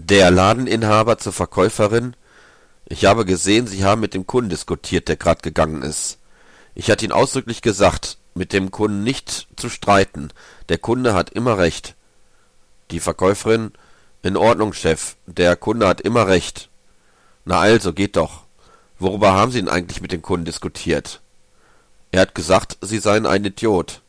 Der Ladeninhaber zur Verkäuferin: Ich habe gesehen, Sie haben mit dem Kunden diskutiert, der grad gegangen ist. Ich hatte Ihnen ausdrücklich gesagt, mit dem Kunden nicht zu streiten, der Kunde hat immer Recht. Die Verkäuferin: In Ordnung, Chef, der Kunde hat immer Recht. Na also, geht doch. Worüber haben Sie denn eigentlich mit dem Kunden diskutiert? Er hat gesagt, Sie seien ein Idiot